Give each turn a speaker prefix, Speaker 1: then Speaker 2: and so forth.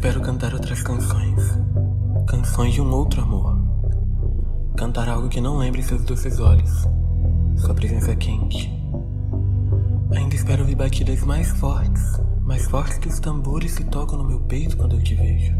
Speaker 1: espero cantar outras canções. Canções de um outro amor. Cantar algo que não lembre seus doces olhos. Sua presença quente. Ainda espero ouvir batidas mais fortes. Mais fortes que os tambores que tocam no meu peito quando eu te vejo.